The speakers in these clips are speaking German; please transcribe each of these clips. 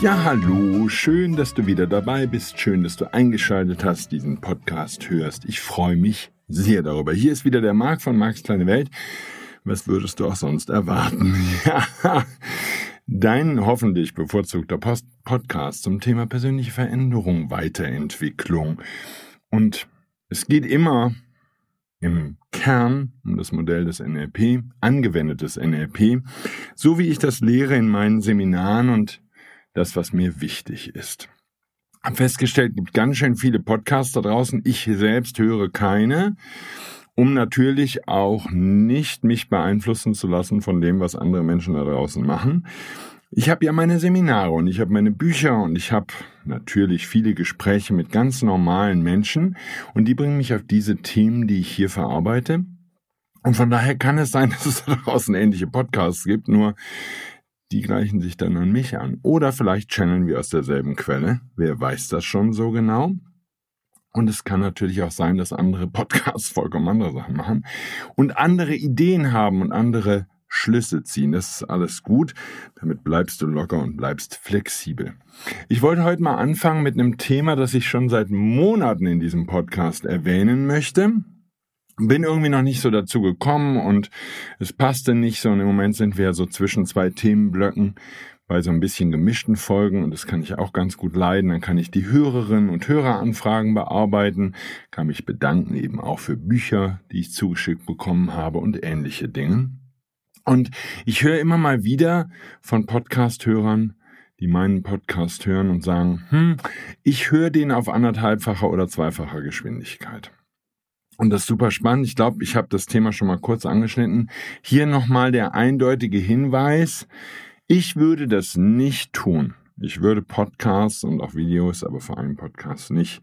Ja, hallo, schön, dass du wieder dabei bist, schön, dass du eingeschaltet hast, diesen Podcast hörst. Ich freue mich sehr darüber. Hier ist wieder der Marc von Marks kleine Welt. Was würdest du auch sonst erwarten? Ja, dein hoffentlich bevorzugter Post Podcast zum Thema persönliche Veränderung, Weiterentwicklung. Und es geht immer im Kern um das Modell des NLP, angewendetes NLP, so wie ich das lehre in meinen Seminaren und das, was mir wichtig ist. Hab festgestellt, gibt ganz schön viele Podcasts da draußen. Ich selbst höre keine, um natürlich auch nicht mich beeinflussen zu lassen von dem, was andere Menschen da draußen machen. Ich habe ja meine Seminare und ich habe meine Bücher und ich habe natürlich viele Gespräche mit ganz normalen Menschen und die bringen mich auf diese Themen, die ich hier verarbeite. Und von daher kann es sein, dass es da draußen ähnliche Podcasts gibt, nur die gleichen sich dann an mich an. Oder vielleicht channeln wir aus derselben Quelle. Wer weiß das schon so genau? Und es kann natürlich auch sein, dass andere Podcasts vollkommen andere Sachen machen und andere Ideen haben und andere Schlüsse ziehen. Das ist alles gut. Damit bleibst du locker und bleibst flexibel. Ich wollte heute mal anfangen mit einem Thema, das ich schon seit Monaten in diesem Podcast erwähnen möchte bin irgendwie noch nicht so dazu gekommen und es passte nicht so. Und im Moment sind wir so zwischen zwei Themenblöcken bei so ein bisschen gemischten Folgen und das kann ich auch ganz gut leiden. Dann kann ich die Hörerinnen und Höreranfragen bearbeiten, kann mich bedanken eben auch für Bücher, die ich zugeschickt bekommen habe und ähnliche Dinge. Und ich höre immer mal wieder von Podcast-Hörern, die meinen Podcast hören und sagen, hm, ich höre den auf anderthalbfacher oder zweifacher Geschwindigkeit. Und das ist super spannend. Ich glaube, ich habe das Thema schon mal kurz angeschnitten. Hier nochmal der eindeutige Hinweis. Ich würde das nicht tun. Ich würde Podcasts und auch Videos, aber vor allem Podcasts nicht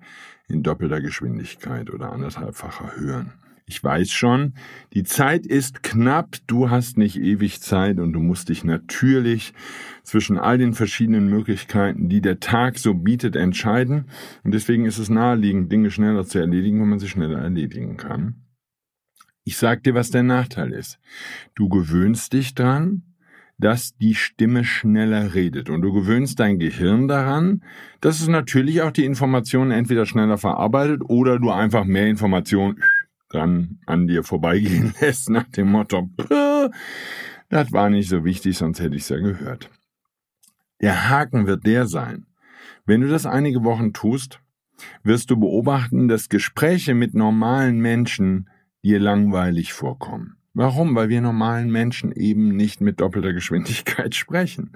in doppelter Geschwindigkeit oder anderthalbfacher hören. Ich weiß schon, die Zeit ist knapp, du hast nicht ewig Zeit und du musst dich natürlich zwischen all den verschiedenen Möglichkeiten, die der Tag so bietet, entscheiden. Und deswegen ist es naheliegend, Dinge schneller zu erledigen, wenn man sie schneller erledigen kann. Ich sag dir, was der Nachteil ist. Du gewöhnst dich dran, dass die Stimme schneller redet. Und du gewöhnst dein Gehirn daran, dass es natürlich auch die Informationen entweder schneller verarbeitet oder du einfach mehr Informationen dann an dir vorbeigehen lässt, nach dem Motto, das war nicht so wichtig, sonst hätte ich es ja gehört. Der Haken wird der sein. Wenn du das einige Wochen tust, wirst du beobachten, dass Gespräche mit normalen Menschen dir langweilig vorkommen. Warum? Weil wir normalen Menschen eben nicht mit doppelter Geschwindigkeit sprechen.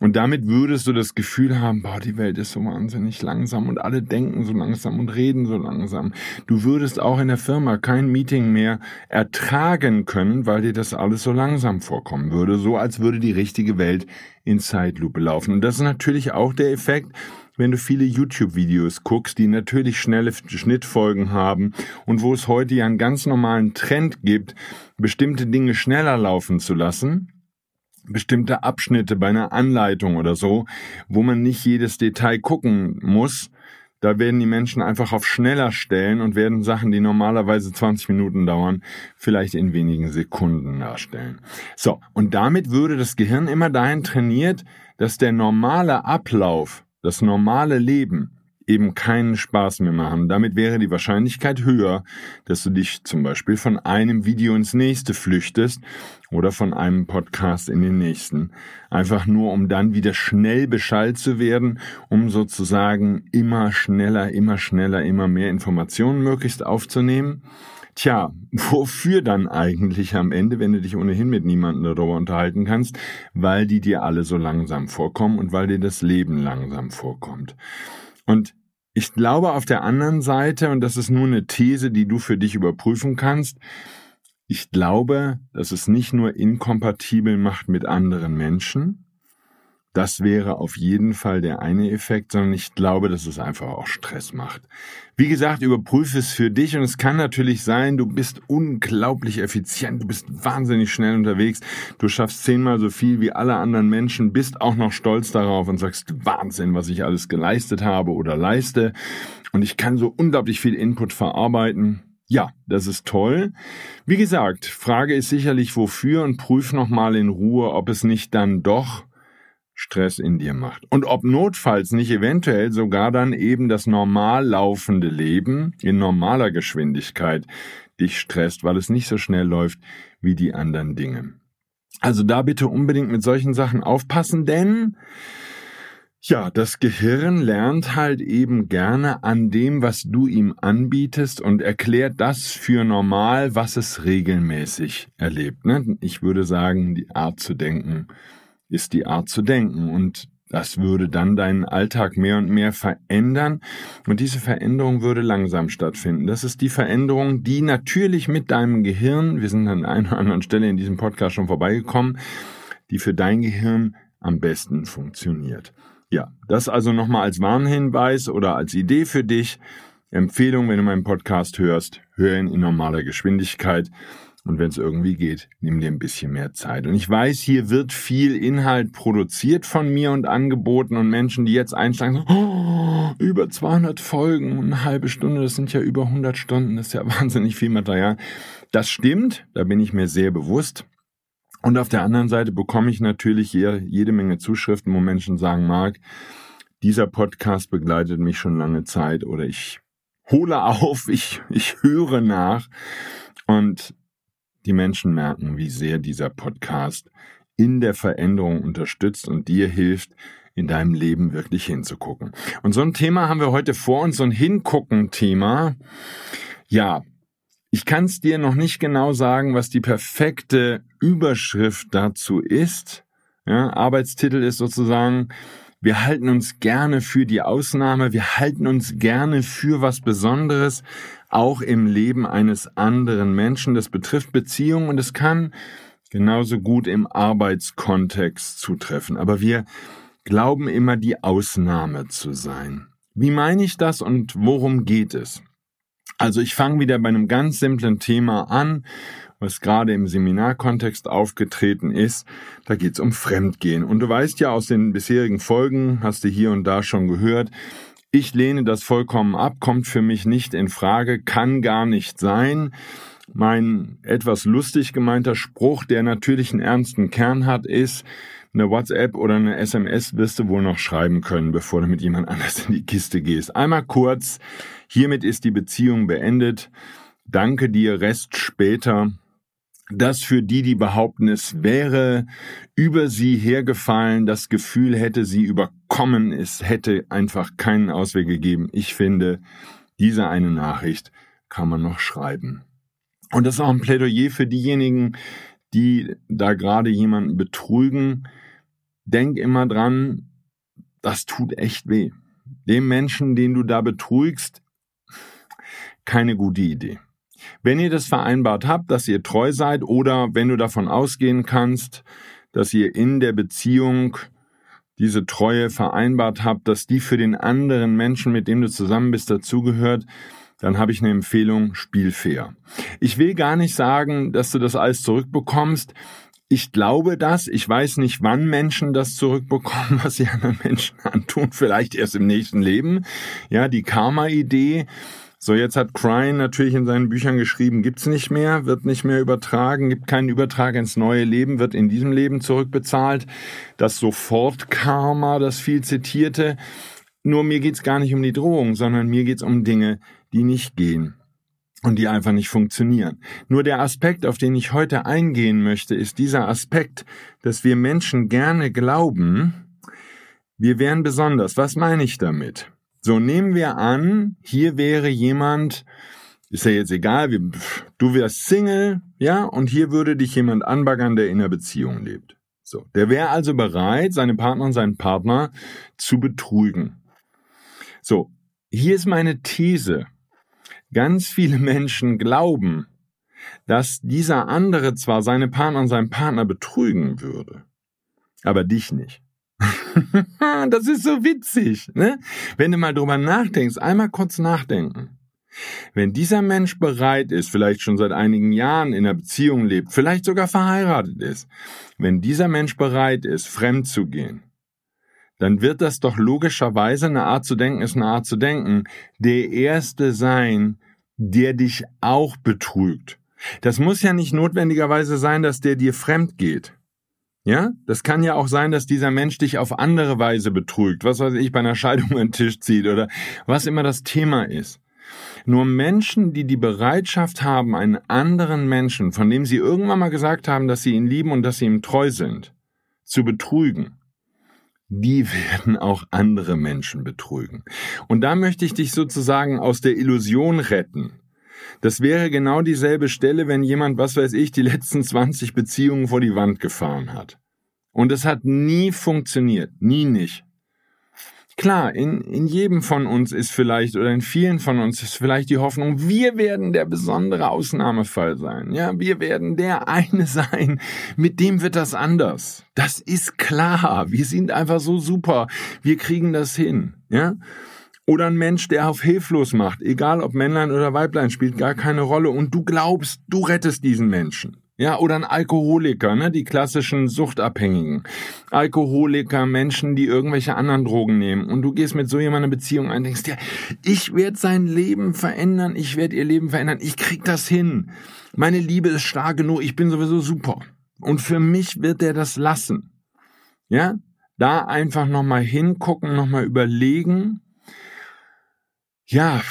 Und damit würdest du das Gefühl haben, boah, die Welt ist so wahnsinnig langsam und alle denken so langsam und reden so langsam. Du würdest auch in der Firma kein Meeting mehr ertragen können, weil dir das alles so langsam vorkommen würde, so als würde die richtige Welt in Zeitlupe laufen. Und das ist natürlich auch der Effekt, wenn du viele YouTube-Videos guckst, die natürlich schnelle Schnittfolgen haben und wo es heute ja einen ganz normalen Trend gibt, bestimmte Dinge schneller laufen zu lassen, bestimmte Abschnitte bei einer Anleitung oder so, wo man nicht jedes Detail gucken muss. Da werden die Menschen einfach auf schneller stellen und werden Sachen, die normalerweise 20 Minuten dauern, vielleicht in wenigen Sekunden darstellen. So, und damit würde das Gehirn immer dahin trainiert, dass der normale Ablauf, das normale Leben eben keinen Spaß mehr machen. Damit wäre die Wahrscheinlichkeit höher, dass du dich zum Beispiel von einem Video ins nächste flüchtest oder von einem Podcast in den nächsten. Einfach nur, um dann wieder schnell Bescheid zu werden, um sozusagen immer schneller, immer schneller, immer mehr Informationen möglichst aufzunehmen. Tja, wofür dann eigentlich am Ende, wenn du dich ohnehin mit niemandem darüber unterhalten kannst, weil die dir alle so langsam vorkommen und weil dir das Leben langsam vorkommt. Und ich glaube auf der anderen Seite, und das ist nur eine These, die du für dich überprüfen kannst, ich glaube, dass es nicht nur inkompatibel macht mit anderen Menschen, das wäre auf jeden Fall der eine Effekt, sondern ich glaube, dass es einfach auch Stress macht. Wie gesagt, überprüfe es für dich und es kann natürlich sein, du bist unglaublich effizient, du bist wahnsinnig schnell unterwegs, du schaffst zehnmal so viel wie alle anderen Menschen, bist auch noch stolz darauf und sagst, Wahnsinn, was ich alles geleistet habe oder leiste und ich kann so unglaublich viel Input verarbeiten. Ja, das ist toll. Wie gesagt, Frage ist sicherlich wofür und prüf nochmal in Ruhe, ob es nicht dann doch Stress in dir macht. Und ob notfalls nicht eventuell sogar dann eben das normal laufende Leben in normaler Geschwindigkeit dich stresst, weil es nicht so schnell läuft wie die anderen Dinge. Also da bitte unbedingt mit solchen Sachen aufpassen, denn ja, das Gehirn lernt halt eben gerne an dem, was du ihm anbietest und erklärt das für normal, was es regelmäßig erlebt. Ne? Ich würde sagen, die Art zu denken ist die Art zu denken und das würde dann deinen Alltag mehr und mehr verändern und diese Veränderung würde langsam stattfinden. Das ist die Veränderung, die natürlich mit deinem Gehirn, wir sind an einer oder anderen Stelle in diesem Podcast schon vorbeigekommen, die für dein Gehirn am besten funktioniert. Ja, das also nochmal als Warnhinweis oder als Idee für dich. Empfehlung, wenn du meinen Podcast hörst, hör ihn in normaler Geschwindigkeit. Und wenn es irgendwie geht, nimm dir ein bisschen mehr Zeit. Und ich weiß, hier wird viel Inhalt produziert von mir und angeboten und Menschen, die jetzt einsteigen, so, oh, über 200 Folgen, eine halbe Stunde, das sind ja über 100 Stunden, das ist ja wahnsinnig viel Material. Das stimmt, da bin ich mir sehr bewusst. Und auf der anderen Seite bekomme ich natürlich hier jede Menge Zuschriften, wo Menschen sagen, Marc, dieser Podcast begleitet mich schon lange Zeit oder ich hole auf, ich, ich höre nach. Und die Menschen merken, wie sehr dieser Podcast in der Veränderung unterstützt und dir hilft, in deinem Leben wirklich hinzugucken. Und so ein Thema haben wir heute vor uns, so ein Hingucken-Thema. Ja, ich kann es dir noch nicht genau sagen, was die perfekte Überschrift dazu ist. Ja, Arbeitstitel ist sozusagen, wir halten uns gerne für die Ausnahme, wir halten uns gerne für was Besonderes, auch im Leben eines anderen Menschen. Das betrifft Beziehungen und es kann genauso gut im Arbeitskontext zutreffen. Aber wir glauben immer die Ausnahme zu sein. Wie meine ich das und worum geht es? Also ich fange wieder bei einem ganz simplen Thema an, was gerade im Seminarkontext aufgetreten ist. Da geht es um Fremdgehen. Und du weißt ja aus den bisherigen Folgen, hast du hier und da schon gehört, ich lehne das vollkommen ab, kommt für mich nicht in Frage, kann gar nicht sein. Mein etwas lustig gemeinter Spruch, der natürlich einen ernsten Kern hat, ist, eine WhatsApp oder eine SMS wirst du wohl noch schreiben können, bevor du mit jemand anders in die Kiste gehst. Einmal kurz, hiermit ist die Beziehung beendet. Danke dir, Rest später dass für die, die behaupten, es wäre über sie hergefallen, das Gefühl hätte sie überkommen, es hätte einfach keinen Ausweg gegeben. Ich finde, diese eine Nachricht kann man noch schreiben. Und das ist auch ein Plädoyer für diejenigen, die da gerade jemanden betrügen. Denk immer dran, das tut echt weh. Dem Menschen, den du da betrügst, keine gute Idee. Wenn ihr das vereinbart habt, dass ihr treu seid oder wenn du davon ausgehen kannst, dass ihr in der Beziehung diese Treue vereinbart habt, dass die für den anderen Menschen, mit dem du zusammen bist, dazugehört, dann habe ich eine Empfehlung, spiel fair. Ich will gar nicht sagen, dass du das alles zurückbekommst. Ich glaube das. Ich weiß nicht, wann Menschen das zurückbekommen, was sie anderen Menschen antun. Vielleicht erst im nächsten Leben. Ja, die Karma-Idee so, jetzt hat Crine natürlich in seinen Büchern geschrieben, gibt's nicht mehr, wird nicht mehr übertragen, gibt keinen Übertrag ins neue Leben, wird in diesem Leben zurückbezahlt. Das Sofort-Karma, das viel zitierte. Nur mir geht's gar nicht um die Drohung, sondern mir geht's um Dinge, die nicht gehen und die einfach nicht funktionieren. Nur der Aspekt, auf den ich heute eingehen möchte, ist dieser Aspekt, dass wir Menschen gerne glauben, wir wären besonders. Was meine ich damit? So nehmen wir an, hier wäre jemand, Ist ja jetzt egal, wie, du wärst Single, ja, und hier würde dich jemand anbaggern, der in einer Beziehung lebt. So, der wäre also bereit, seine Partner und seinen Partner zu betrügen. So, hier ist meine These. Ganz viele Menschen glauben, dass dieser andere zwar seine Partner und seinen Partner betrügen würde, aber dich nicht. das ist so witzig, ne? Wenn du mal drüber nachdenkst, einmal kurz nachdenken. Wenn dieser Mensch bereit ist, vielleicht schon seit einigen Jahren in einer Beziehung lebt, vielleicht sogar verheiratet ist, wenn dieser Mensch bereit ist, fremd zu gehen, dann wird das doch logischerweise eine Art zu denken ist eine Art zu denken, der Erste sein, der dich auch betrügt. Das muss ja nicht notwendigerweise sein, dass der dir fremd geht. Ja, das kann ja auch sein, dass dieser Mensch dich auf andere Weise betrügt, was weiß ich, bei einer Scheidung an den Tisch zieht oder was immer das Thema ist. Nur Menschen, die die Bereitschaft haben, einen anderen Menschen, von dem sie irgendwann mal gesagt haben, dass sie ihn lieben und dass sie ihm treu sind, zu betrügen, die werden auch andere Menschen betrügen. Und da möchte ich dich sozusagen aus der Illusion retten. Das wäre genau dieselbe Stelle, wenn jemand, was weiß ich, die letzten 20 Beziehungen vor die Wand gefahren hat. Und es hat nie funktioniert, nie nicht. Klar, in, in jedem von uns ist vielleicht oder in vielen von uns ist vielleicht die Hoffnung, wir werden der besondere Ausnahmefall sein. Ja, wir werden der eine sein, mit dem wird das anders. Das ist klar. Wir sind einfach so super. Wir kriegen das hin. Ja. Oder ein Mensch, der auf hilflos macht, egal ob Männlein oder Weiblein, spielt gar keine Rolle und du glaubst, du rettest diesen Menschen. Ja, oder ein Alkoholiker, ne, die klassischen Suchtabhängigen. Alkoholiker, Menschen, die irgendwelche anderen Drogen nehmen. Und du gehst mit so jemandem Beziehung ein, denkst dir, ich werde sein Leben verändern, ich werde ihr Leben verändern, ich krieg das hin. Meine Liebe ist stark genug, ich bin sowieso super. Und für mich wird er das lassen. Ja, da einfach nochmal hingucken, nochmal überlegen. Ja,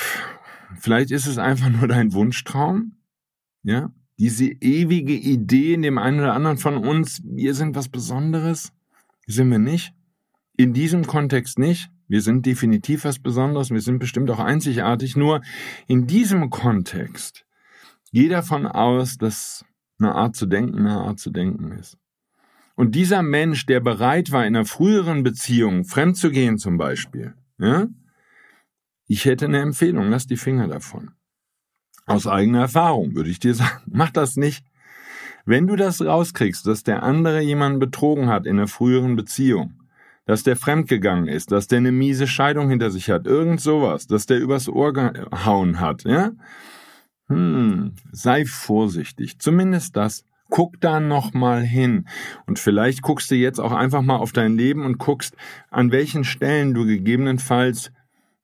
vielleicht ist es einfach nur dein Wunschtraum. Ja, diese ewige Idee in dem einen oder anderen von uns, wir sind was Besonderes, sind wir nicht. In diesem Kontext nicht. Wir sind definitiv was Besonderes, wir sind bestimmt auch einzigartig, nur in diesem Kontext geht davon aus, dass eine Art zu denken eine Art zu denken ist. Und dieser Mensch, der bereit war, in einer früheren Beziehung fremd zu gehen zum Beispiel, ja, ich hätte eine Empfehlung, lass die Finger davon. Aus eigener Erfahrung würde ich dir sagen, mach das nicht. Wenn du das rauskriegst, dass der andere jemanden betrogen hat in einer früheren Beziehung, dass der fremdgegangen ist, dass der eine miese Scheidung hinter sich hat, irgend sowas, dass der übers Ohr gehauen hat, ja? Hm, sei vorsichtig. Zumindest das. Guck da noch mal hin. Und vielleicht guckst du jetzt auch einfach mal auf dein Leben und guckst, an welchen Stellen du gegebenenfalls,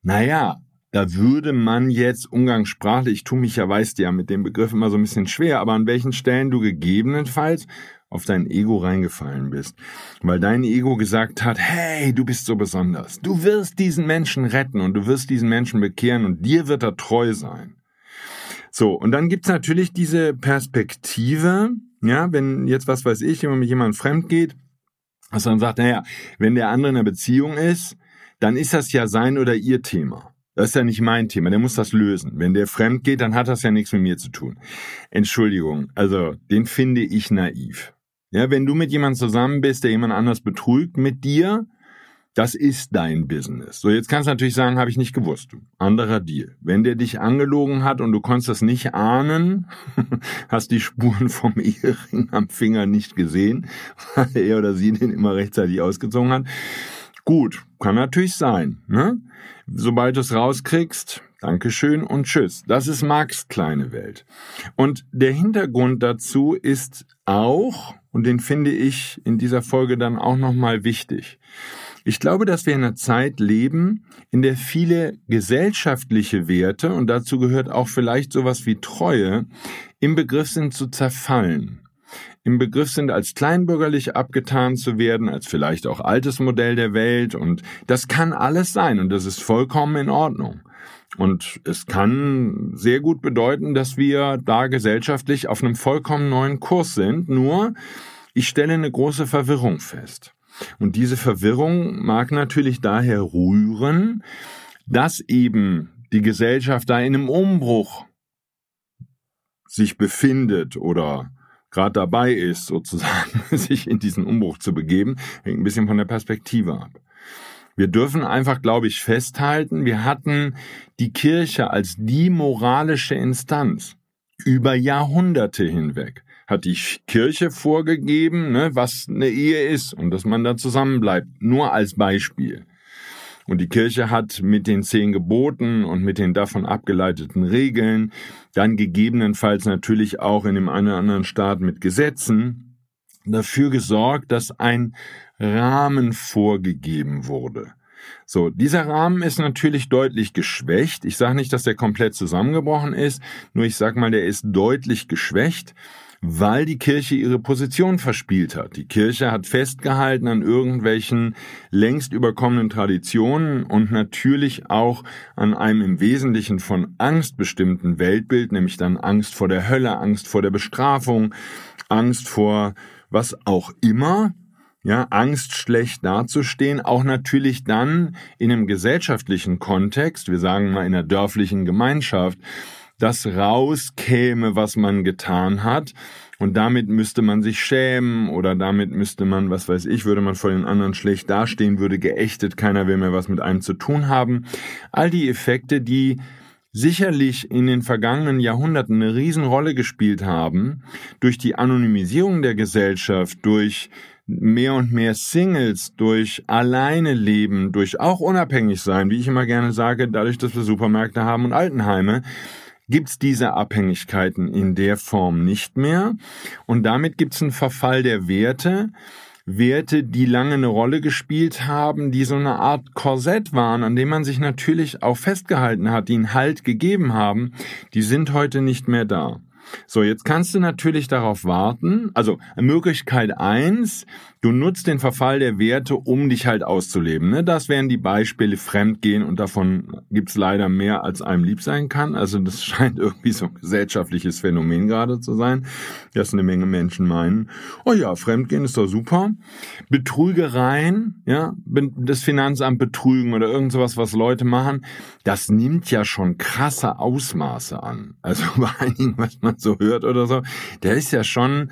naja, da würde man jetzt umgangssprachlich, ich tue mich ja, weißt ja, mit dem Begriff immer so ein bisschen schwer, aber an welchen Stellen du gegebenenfalls auf dein Ego reingefallen bist, weil dein Ego gesagt hat, hey, du bist so besonders, du wirst diesen Menschen retten und du wirst diesen Menschen bekehren und dir wird er treu sein. So, und dann gibt's natürlich diese Perspektive, ja, wenn jetzt, was weiß ich, jemand mit jemandem fremd geht, dass dann sagt, naja, wenn der andere in einer Beziehung ist, dann ist das ja sein oder ihr Thema. Das ist ja nicht mein Thema, der muss das lösen. Wenn der fremd geht, dann hat das ja nichts mit mir zu tun. Entschuldigung, also den finde ich naiv. Ja, wenn du mit jemandem zusammen bist, der jemand anders betrügt mit dir, das ist dein Business. So, jetzt kannst du natürlich sagen, habe ich nicht gewusst. Anderer Deal. Wenn der dich angelogen hat und du konntest das nicht ahnen, hast die Spuren vom Ehering am Finger nicht gesehen, weil er oder sie den immer rechtzeitig ausgezogen hat. Gut, kann natürlich sein. Ne? Sobald du es rauskriegst, Dankeschön und Tschüss. Das ist Marx kleine Welt. Und der Hintergrund dazu ist auch, und den finde ich in dieser Folge dann auch nochmal wichtig. Ich glaube, dass wir in einer Zeit leben, in der viele gesellschaftliche Werte, und dazu gehört auch vielleicht sowas wie Treue, im Begriff sind zu zerfallen im Begriff sind, als kleinbürgerlich abgetan zu werden, als vielleicht auch altes Modell der Welt. Und das kann alles sein und das ist vollkommen in Ordnung. Und es kann sehr gut bedeuten, dass wir da gesellschaftlich auf einem vollkommen neuen Kurs sind. Nur, ich stelle eine große Verwirrung fest. Und diese Verwirrung mag natürlich daher rühren, dass eben die Gesellschaft da in einem Umbruch sich befindet oder gerade dabei ist, sozusagen, sich in diesen Umbruch zu begeben, hängt ein bisschen von der Perspektive ab. Wir dürfen einfach, glaube ich, festhalten, wir hatten die Kirche als die moralische Instanz über Jahrhunderte hinweg. Hat die Kirche vorgegeben, ne, was eine Ehe ist und dass man da zusammenbleibt. Nur als Beispiel. Und die Kirche hat mit den zehn Geboten und mit den davon abgeleiteten Regeln, dann gegebenenfalls natürlich auch in dem einen oder anderen Staat mit Gesetzen, dafür gesorgt, dass ein Rahmen vorgegeben wurde. So, dieser Rahmen ist natürlich deutlich geschwächt. Ich sage nicht, dass der komplett zusammengebrochen ist, nur ich sage mal, der ist deutlich geschwächt weil die Kirche ihre Position verspielt hat. Die Kirche hat festgehalten an irgendwelchen längst überkommenen Traditionen und natürlich auch an einem im Wesentlichen von Angst bestimmten Weltbild, nämlich dann Angst vor der Hölle, Angst vor der Bestrafung, Angst vor was auch immer, ja, Angst schlecht dazustehen, auch natürlich dann in einem gesellschaftlichen Kontext, wir sagen mal in einer dörflichen Gemeinschaft, das rauskäme, was man getan hat. Und damit müsste man sich schämen oder damit müsste man, was weiß ich, würde man vor den anderen schlecht dastehen, würde geächtet, keiner will mehr was mit einem zu tun haben. All die Effekte, die sicherlich in den vergangenen Jahrhunderten eine Riesenrolle gespielt haben, durch die Anonymisierung der Gesellschaft, durch mehr und mehr Singles, durch alleine leben, durch auch unabhängig sein, wie ich immer gerne sage, dadurch, dass wir Supermärkte haben und Altenheime, gibt's diese Abhängigkeiten in der Form nicht mehr. Und damit gibt's einen Verfall der Werte. Werte, die lange eine Rolle gespielt haben, die so eine Art Korsett waren, an dem man sich natürlich auch festgehalten hat, die einen Halt gegeben haben, die sind heute nicht mehr da. So, jetzt kannst du natürlich darauf warten. Also Möglichkeit eins: du nutzt den Verfall der Werte, um dich halt auszuleben. Ne? Das wären die Beispiele Fremdgehen und davon gibt's leider mehr, als einem lieb sein kann. Also das scheint irgendwie so ein gesellschaftliches Phänomen gerade zu sein, dass eine Menge Menschen meinen, oh ja, Fremdgehen ist doch super. Betrügereien, ja, das Finanzamt betrügen oder irgend sowas, was Leute machen, das nimmt ja schon krasse Ausmaße an. Also bei einigen, was man so hört oder so, der ist ja schon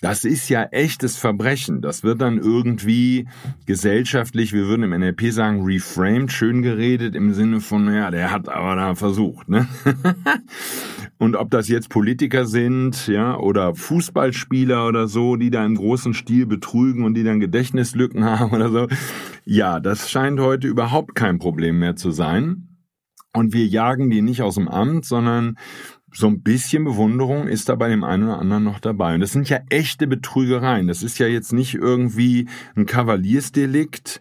das ist ja echtes Verbrechen. Das wird dann irgendwie gesellschaftlich, wir würden im NLP sagen, reframed, schön geredet im Sinne von, ja, der hat aber da versucht, ne? Und ob das jetzt Politiker sind, ja, oder Fußballspieler oder so, die da im großen Stil betrügen und die dann Gedächtnislücken haben oder so. Ja, das scheint heute überhaupt kein Problem mehr zu sein. Und wir jagen die nicht aus dem Amt, sondern so ein bisschen Bewunderung ist da bei dem einen oder anderen noch dabei. Und das sind ja echte Betrügereien. Das ist ja jetzt nicht irgendwie ein Kavaliersdelikt,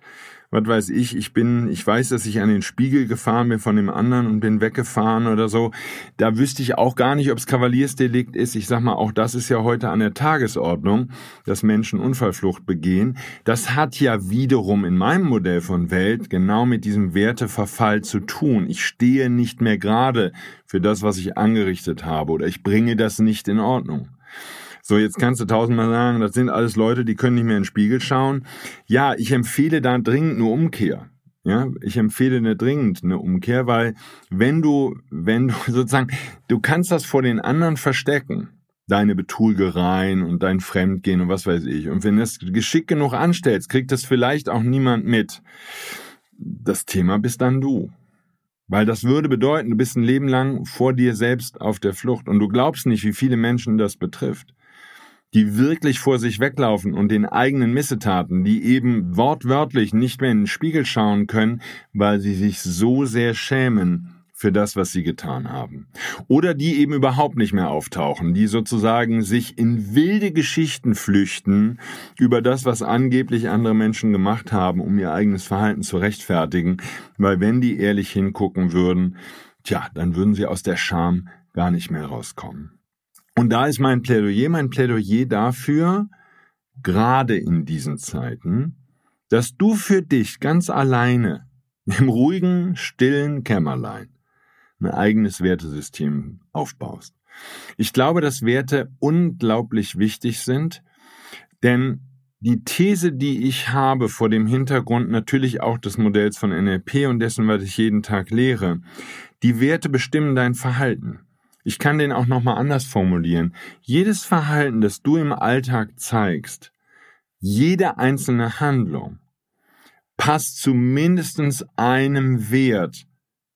was weiß ich, ich bin, ich weiß, dass ich an den Spiegel gefahren bin von dem anderen und bin weggefahren oder so. Da wüsste ich auch gar nicht, ob es Kavaliersdelikt ist. Ich sag mal, auch das ist ja heute an der Tagesordnung, dass Menschen Unfallflucht begehen. Das hat ja wiederum in meinem Modell von Welt genau mit diesem Werteverfall zu tun. Ich stehe nicht mehr gerade für das, was ich angerichtet habe oder ich bringe das nicht in Ordnung. So, jetzt kannst du tausendmal sagen, das sind alles Leute, die können nicht mehr in den Spiegel schauen. Ja, ich empfehle da dringend eine Umkehr. Ja, ich empfehle eine dringend eine Umkehr, weil wenn du, wenn du sozusagen, du kannst das vor den anderen verstecken deine Betrügereien und dein Fremdgehen und was weiß ich. Und wenn du es geschickt genug anstellst, kriegt das vielleicht auch niemand mit. Das Thema bist dann du. Weil das würde bedeuten, du bist ein Leben lang vor dir selbst auf der Flucht und du glaubst nicht, wie viele Menschen das betrifft die wirklich vor sich weglaufen und den eigenen Missetaten, die eben wortwörtlich nicht mehr in den Spiegel schauen können, weil sie sich so sehr schämen für das, was sie getan haben. Oder die eben überhaupt nicht mehr auftauchen, die sozusagen sich in wilde Geschichten flüchten über das, was angeblich andere Menschen gemacht haben, um ihr eigenes Verhalten zu rechtfertigen, weil wenn die ehrlich hingucken würden, tja, dann würden sie aus der Scham gar nicht mehr rauskommen. Und da ist mein Plädoyer, mein Plädoyer dafür, gerade in diesen Zeiten, dass du für dich ganz alleine im ruhigen, stillen Kämmerlein ein eigenes Wertesystem aufbaust. Ich glaube, dass Werte unglaublich wichtig sind, denn die These, die ich habe vor dem Hintergrund natürlich auch des Modells von NLP und dessen, was ich jeden Tag lehre, die Werte bestimmen dein Verhalten. Ich kann den auch nochmal anders formulieren. Jedes Verhalten, das du im Alltag zeigst, jede einzelne Handlung, passt zu mindestens einem Wert,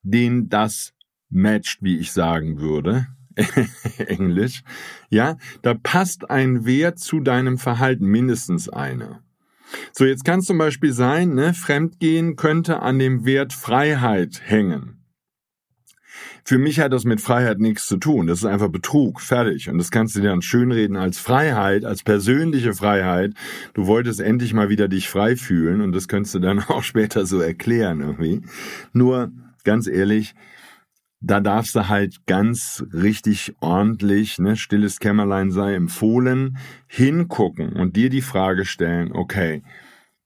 den das matcht, wie ich sagen würde. Englisch. Ja, da passt ein Wert zu deinem Verhalten, mindestens einer. So, jetzt kann es zum Beispiel sein, ne, Fremdgehen könnte an dem Wert Freiheit hängen. Für mich hat das mit Freiheit nichts zu tun. Das ist einfach Betrug, fertig. Und das kannst du dir dann schönreden als Freiheit, als persönliche Freiheit. Du wolltest endlich mal wieder dich frei fühlen und das könntest du dann auch später so erklären irgendwie. Nur, ganz ehrlich, da darfst du halt ganz richtig ordentlich, ne, stilles Kämmerlein sei empfohlen, hingucken und dir die Frage stellen, okay,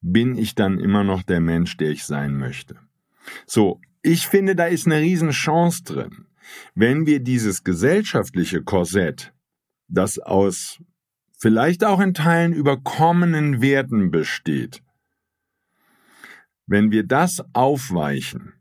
bin ich dann immer noch der Mensch, der ich sein möchte? So, ich finde, da ist eine Riesenchance drin. Wenn wir dieses gesellschaftliche Korsett, das aus vielleicht auch in Teilen überkommenen Werten besteht, wenn wir das aufweichen,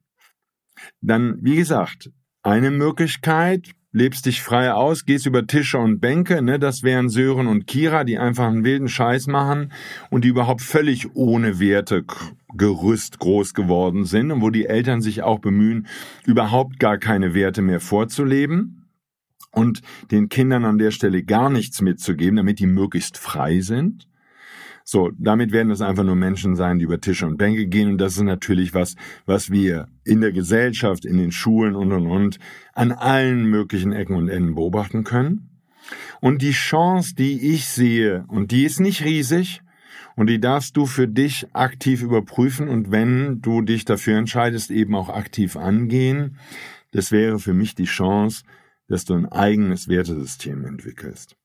dann, wie gesagt, eine Möglichkeit, lebst dich frei aus, gehst über Tische und Bänke, ne, das wären Sören und Kira, die einfach einen wilden Scheiß machen und die überhaupt völlig ohne Wertegerüst groß geworden sind und wo die Eltern sich auch bemühen, überhaupt gar keine Werte mehr vorzuleben und den Kindern an der Stelle gar nichts mitzugeben, damit die möglichst frei sind. So, damit werden es einfach nur Menschen sein, die über Tische und Bänke gehen. Und das ist natürlich was, was wir in der Gesellschaft, in den Schulen und, und, und an allen möglichen Ecken und Enden beobachten können. Und die Chance, die ich sehe, und die ist nicht riesig, und die darfst du für dich aktiv überprüfen und wenn du dich dafür entscheidest, eben auch aktiv angehen. Das wäre für mich die Chance, dass du ein eigenes Wertesystem entwickelst.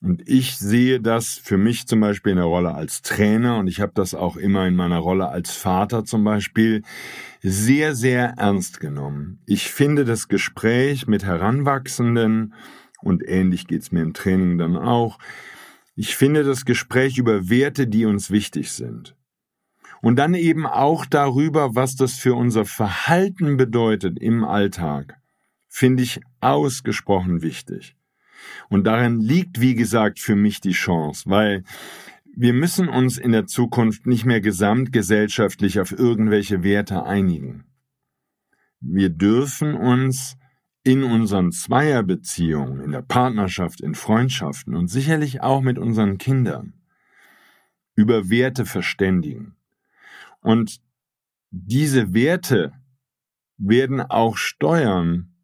Und ich sehe das für mich zum Beispiel in der Rolle als Trainer und ich habe das auch immer in meiner Rolle als Vater zum Beispiel sehr, sehr ernst genommen. Ich finde das Gespräch mit Heranwachsenden und ähnlich geht's mir im Training dann auch. Ich finde das Gespräch über Werte, die uns wichtig sind. Und dann eben auch darüber, was das für unser Verhalten bedeutet im Alltag, finde ich ausgesprochen wichtig. Und darin liegt, wie gesagt, für mich die Chance, weil wir müssen uns in der Zukunft nicht mehr gesamtgesellschaftlich auf irgendwelche Werte einigen. Wir dürfen uns in unseren Zweierbeziehungen, in der Partnerschaft, in Freundschaften und sicherlich auch mit unseren Kindern über Werte verständigen. Und diese Werte werden auch steuern,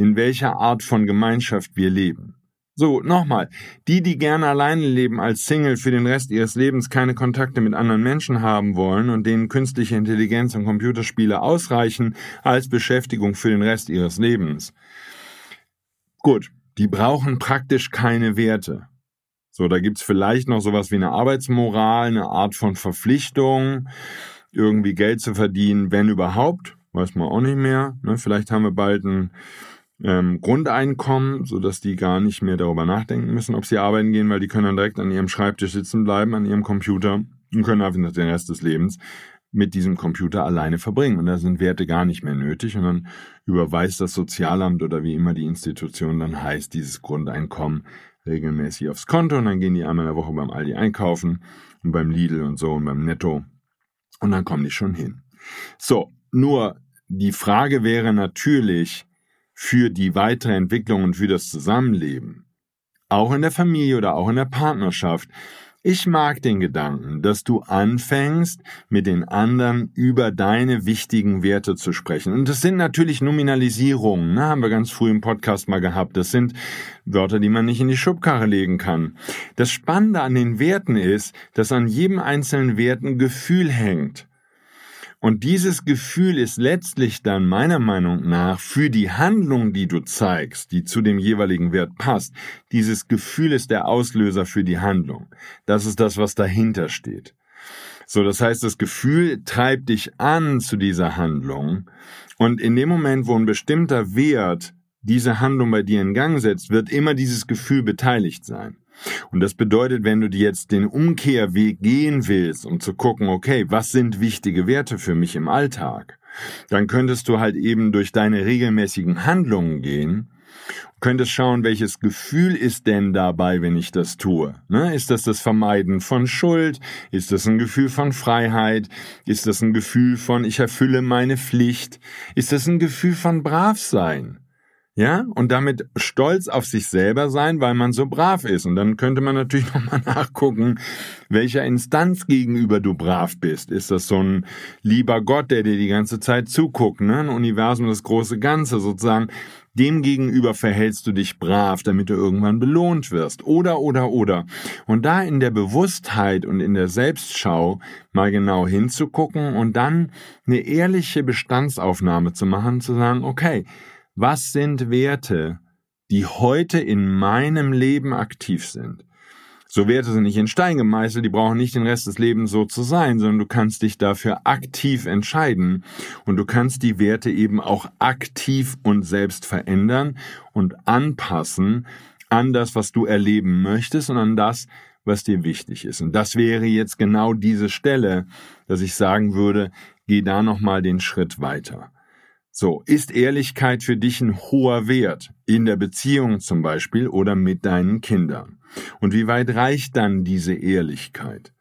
in welcher Art von Gemeinschaft wir leben. So, nochmal, die, die gerne alleine leben als Single für den Rest ihres Lebens keine Kontakte mit anderen Menschen haben wollen und denen künstliche Intelligenz und Computerspiele ausreichen als Beschäftigung für den Rest ihres Lebens. Gut, die brauchen praktisch keine Werte. So, da gibt's vielleicht noch sowas wie eine Arbeitsmoral, eine Art von Verpflichtung, irgendwie Geld zu verdienen, wenn überhaupt, weiß man auch nicht mehr. Ne? Vielleicht haben wir bald ein ähm, Grundeinkommen, so dass die gar nicht mehr darüber nachdenken müssen, ob sie arbeiten gehen, weil die können dann direkt an ihrem Schreibtisch sitzen bleiben, an ihrem Computer und können einfach den Rest des Lebens mit diesem Computer alleine verbringen. Und da sind Werte gar nicht mehr nötig. Und dann überweist das Sozialamt oder wie immer die Institution dann heißt, dieses Grundeinkommen regelmäßig aufs Konto. Und dann gehen die einmal in der Woche beim Aldi einkaufen und beim Lidl und so und beim Netto. Und dann kommen die schon hin. So, nur die Frage wäre natürlich, für die weitere Entwicklung und für das Zusammenleben. Auch in der Familie oder auch in der Partnerschaft. Ich mag den Gedanken, dass du anfängst, mit den anderen über deine wichtigen Werte zu sprechen. Und das sind natürlich Nominalisierungen, ne? haben wir ganz früh im Podcast mal gehabt. Das sind Wörter, die man nicht in die Schubkarre legen kann. Das Spannende an den Werten ist, dass an jedem einzelnen Wert ein Gefühl hängt. Und dieses Gefühl ist letztlich dann meiner Meinung nach für die Handlung, die du zeigst, die zu dem jeweiligen Wert passt, dieses Gefühl ist der Auslöser für die Handlung. Das ist das, was dahinter steht. So, das heißt, das Gefühl treibt dich an zu dieser Handlung. Und in dem Moment, wo ein bestimmter Wert diese Handlung bei dir in Gang setzt, wird immer dieses Gefühl beteiligt sein. Und das bedeutet, wenn du dir jetzt den Umkehrweg gehen willst, um zu gucken, okay, was sind wichtige Werte für mich im Alltag, dann könntest du halt eben durch deine regelmäßigen Handlungen gehen könntest schauen, welches Gefühl ist denn dabei, wenn ich das tue. Ne? Ist das das Vermeiden von Schuld? Ist das ein Gefühl von Freiheit? Ist das ein Gefühl von, ich erfülle meine Pflicht? Ist das ein Gefühl von Bravsein? Ja, und damit stolz auf sich selber sein, weil man so brav ist. Und dann könnte man natürlich nochmal nachgucken, welcher Instanz gegenüber du brav bist. Ist das so ein lieber Gott, der dir die ganze Zeit zuguckt, ne? Ein Universum, das große Ganze sozusagen. Dem gegenüber verhältst du dich brav, damit du irgendwann belohnt wirst. Oder, oder, oder. Und da in der Bewusstheit und in der Selbstschau mal genau hinzugucken und dann eine ehrliche Bestandsaufnahme zu machen, zu sagen, okay, was sind Werte, die heute in meinem Leben aktiv sind? So Werte sind nicht in Stein gemeißelt, die brauchen nicht den Rest des Lebens so zu sein, sondern du kannst dich dafür aktiv entscheiden und du kannst die Werte eben auch aktiv und selbst verändern und anpassen an das, was du erleben möchtest und an das, was dir wichtig ist. Und das wäre jetzt genau diese Stelle, dass ich sagen würde, geh da nochmal den Schritt weiter. So, ist Ehrlichkeit für dich ein hoher Wert, in der Beziehung zum Beispiel oder mit deinen Kindern? Und wie weit reicht dann diese Ehrlichkeit?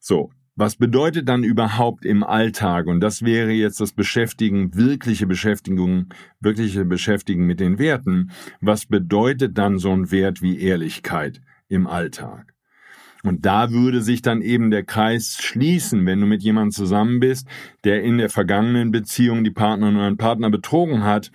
So, was bedeutet dann überhaupt im Alltag? Und das wäre jetzt das Beschäftigen, wirkliche Beschäftigung, wirkliche Beschäftigen mit den Werten. Was bedeutet dann so ein Wert wie Ehrlichkeit im Alltag? Und da würde sich dann eben der Kreis schließen, wenn du mit jemandem zusammen bist, der in der vergangenen Beziehung die Partnerin oder einen Partner betrogen hat.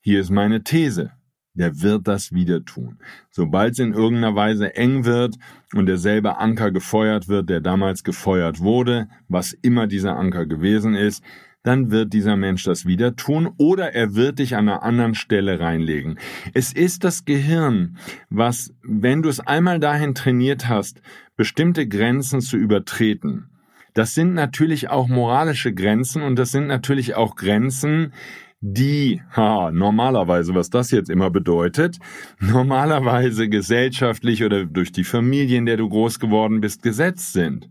Hier ist meine These. Der wird das wieder tun. Sobald es in irgendeiner Weise eng wird und derselbe Anker gefeuert wird, der damals gefeuert wurde, was immer dieser Anker gewesen ist, dann wird dieser Mensch das wieder tun oder er wird dich an einer anderen Stelle reinlegen. Es ist das Gehirn, was, wenn du es einmal dahin trainiert hast, bestimmte Grenzen zu übertreten, das sind natürlich auch moralische Grenzen und das sind natürlich auch Grenzen, die, ha, normalerweise, was das jetzt immer bedeutet, normalerweise gesellschaftlich oder durch die Familie, in der du groß geworden bist, gesetzt sind.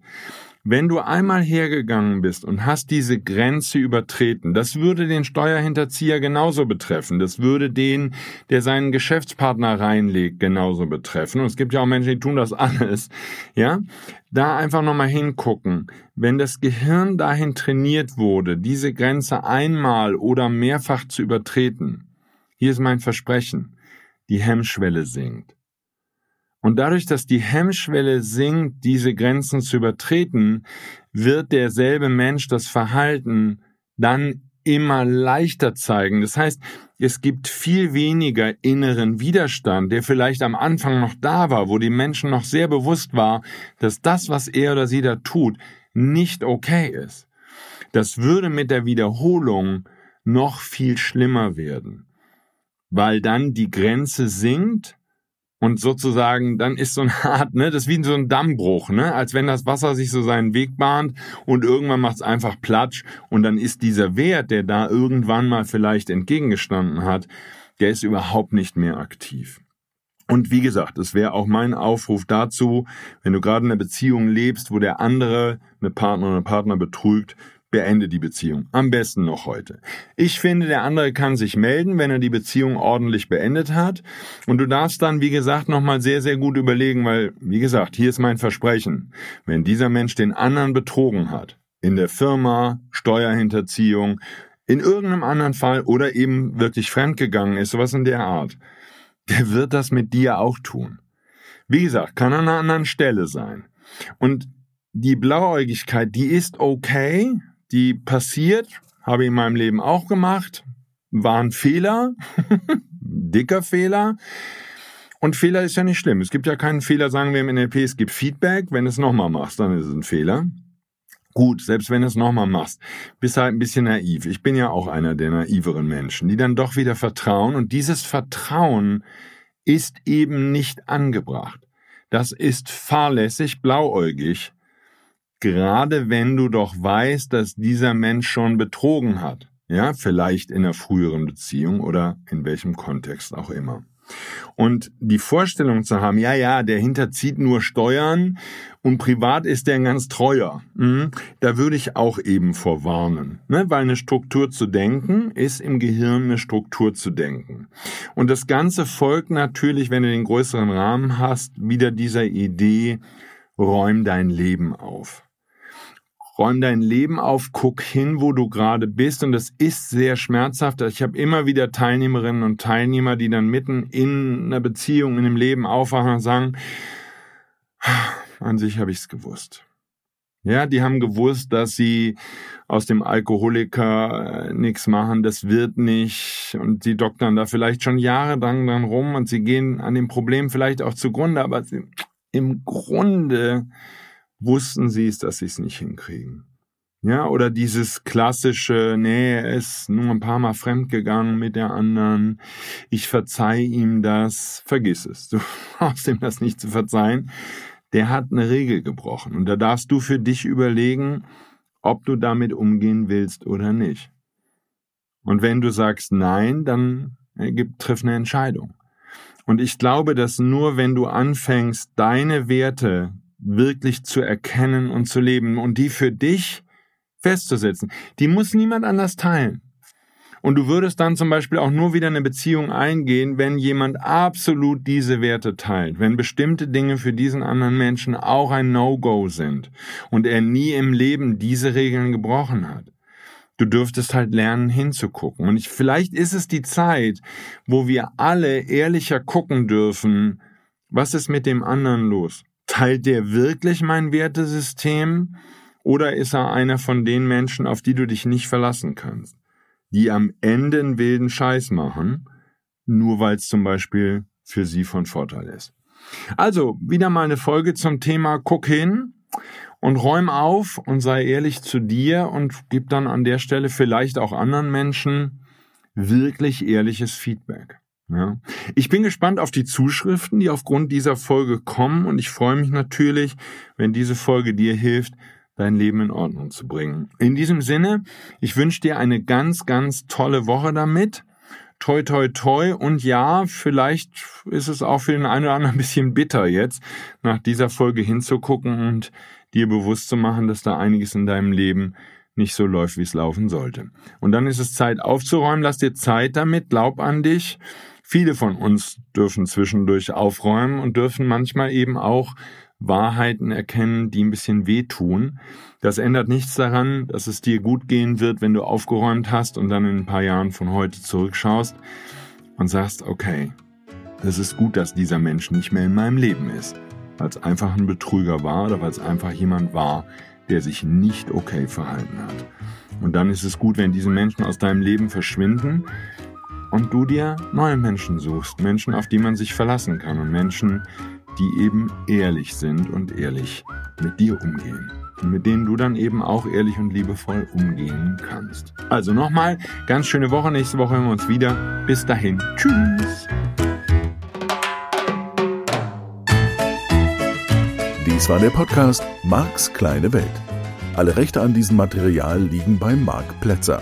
Wenn du einmal hergegangen bist und hast diese Grenze übertreten, das würde den Steuerhinterzieher genauso betreffen. Das würde den, der seinen Geschäftspartner reinlegt, genauso betreffen. Und es gibt ja auch Menschen, die tun das alles. Ja? Da einfach nochmal hingucken. Wenn das Gehirn dahin trainiert wurde, diese Grenze einmal oder mehrfach zu übertreten, hier ist mein Versprechen, die Hemmschwelle sinkt. Und dadurch, dass die Hemmschwelle sinkt, diese Grenzen zu übertreten, wird derselbe Mensch das Verhalten dann immer leichter zeigen. Das heißt, es gibt viel weniger inneren Widerstand, der vielleicht am Anfang noch da war, wo die Menschen noch sehr bewusst war, dass das, was er oder sie da tut, nicht okay ist. Das würde mit der Wiederholung noch viel schlimmer werden, weil dann die Grenze sinkt und sozusagen, dann ist so eine Art, ne, das ist wie so ein Dammbruch, ne, als wenn das Wasser sich so seinen Weg bahnt und irgendwann macht es einfach Platsch und dann ist dieser Wert, der da irgendwann mal vielleicht entgegengestanden hat, der ist überhaupt nicht mehr aktiv. Und wie gesagt, es wäre auch mein Aufruf dazu, wenn du gerade in einer Beziehung lebst, wo der andere eine Partner oder Partner betrügt, beende die Beziehung. Am besten noch heute. Ich finde, der andere kann sich melden, wenn er die Beziehung ordentlich beendet hat. Und du darfst dann, wie gesagt, nochmal sehr, sehr gut überlegen, weil, wie gesagt, hier ist mein Versprechen. Wenn dieser Mensch den anderen betrogen hat, in der Firma, Steuerhinterziehung, in irgendeinem anderen Fall oder eben wirklich fremdgegangen ist, sowas in der Art, der wird das mit dir auch tun. Wie gesagt, kann an einer anderen Stelle sein. Und die Blauäugigkeit, die ist okay, die passiert, habe ich in meinem Leben auch gemacht, war ein Fehler, dicker Fehler. Und Fehler ist ja nicht schlimm. Es gibt ja keinen Fehler, sagen wir im NLP, es gibt Feedback. Wenn du es nochmal machst, dann ist es ein Fehler. Gut, selbst wenn du es nochmal machst, bist halt ein bisschen naiv. Ich bin ja auch einer der naiveren Menschen, die dann doch wieder vertrauen. Und dieses Vertrauen ist eben nicht angebracht. Das ist fahrlässig, blauäugig gerade wenn du doch weißt, dass dieser Mensch schon betrogen hat. Ja, vielleicht in einer früheren Beziehung oder in welchem Kontext auch immer. Und die Vorstellung zu haben, ja, ja, der hinterzieht nur Steuern und privat ist der ein ganz treuer, mhm, da würde ich auch eben vorwarnen. Ne? Weil eine Struktur zu denken ist im Gehirn eine Struktur zu denken. Und das Ganze folgt natürlich, wenn du den größeren Rahmen hast, wieder dieser Idee, räum dein Leben auf. Räum dein Leben auf, guck hin, wo du gerade bist. Und das ist sehr schmerzhaft. Ich habe immer wieder Teilnehmerinnen und Teilnehmer, die dann mitten in einer Beziehung, in einem Leben aufwachen und sagen, an sich habe ich es gewusst. Ja, die haben gewusst, dass sie aus dem Alkoholiker äh, nichts machen, das wird nicht. Und sie doktern da vielleicht schon jahrelang dran rum und sie gehen an dem Problem vielleicht auch zugrunde, aber sie, im Grunde wussten sie es, dass sie es nicht hinkriegen. Ja, oder dieses klassische, nee, er ist nur ein paar Mal fremdgegangen mit der anderen, ich verzeih ihm das, vergiss es, du brauchst ihm das nicht zu verzeihen, der hat eine Regel gebrochen und da darfst du für dich überlegen, ob du damit umgehen willst oder nicht. Und wenn du sagst nein, dann ergibt, triff eine Entscheidung. Und ich glaube, dass nur wenn du anfängst, deine Werte wirklich zu erkennen und zu leben und die für dich festzusetzen. Die muss niemand anders teilen. Und du würdest dann zum Beispiel auch nur wieder eine Beziehung eingehen, wenn jemand absolut diese Werte teilt, wenn bestimmte Dinge für diesen anderen Menschen auch ein No-Go sind und er nie im Leben diese Regeln gebrochen hat. Du dürftest halt lernen hinzugucken. Und ich, vielleicht ist es die Zeit, wo wir alle ehrlicher gucken dürfen, was ist mit dem anderen los? Teilt der wirklich mein Wertesystem oder ist er einer von den Menschen, auf die du dich nicht verlassen kannst, die am Ende einen wilden Scheiß machen, nur weil es zum Beispiel für sie von Vorteil ist? Also, wieder mal eine Folge zum Thema Guck hin und räum auf und sei ehrlich zu dir und gib dann an der Stelle vielleicht auch anderen Menschen wirklich ehrliches Feedback. Ja. Ich bin gespannt auf die Zuschriften, die aufgrund dieser Folge kommen und ich freue mich natürlich, wenn diese Folge dir hilft, dein Leben in Ordnung zu bringen. In diesem Sinne, ich wünsche dir eine ganz, ganz tolle Woche damit. Toi, toi, toi. Und ja, vielleicht ist es auch für den einen oder anderen ein bisschen bitter jetzt, nach dieser Folge hinzugucken und dir bewusst zu machen, dass da einiges in deinem Leben nicht so läuft, wie es laufen sollte. Und dann ist es Zeit aufzuräumen. Lass dir Zeit damit. Glaub an dich. Viele von uns dürfen zwischendurch aufräumen und dürfen manchmal eben auch Wahrheiten erkennen, die ein bisschen wehtun. Das ändert nichts daran, dass es dir gut gehen wird, wenn du aufgeräumt hast und dann in ein paar Jahren von heute zurückschaust und sagst, okay, es ist gut, dass dieser Mensch nicht mehr in meinem Leben ist, weil es einfach ein Betrüger war oder weil es einfach jemand war, der sich nicht okay verhalten hat. Und dann ist es gut, wenn diese Menschen aus deinem Leben verschwinden, und du dir neue Menschen suchst, Menschen, auf die man sich verlassen kann und Menschen, die eben ehrlich sind und ehrlich mit dir umgehen. Und mit denen du dann eben auch ehrlich und liebevoll umgehen kannst. Also nochmal, ganz schöne Woche. Nächste Woche hören wir uns wieder. Bis dahin. Tschüss. Dies war der Podcast Marks kleine Welt. Alle Rechte an diesem Material liegen bei Marc Plätzer.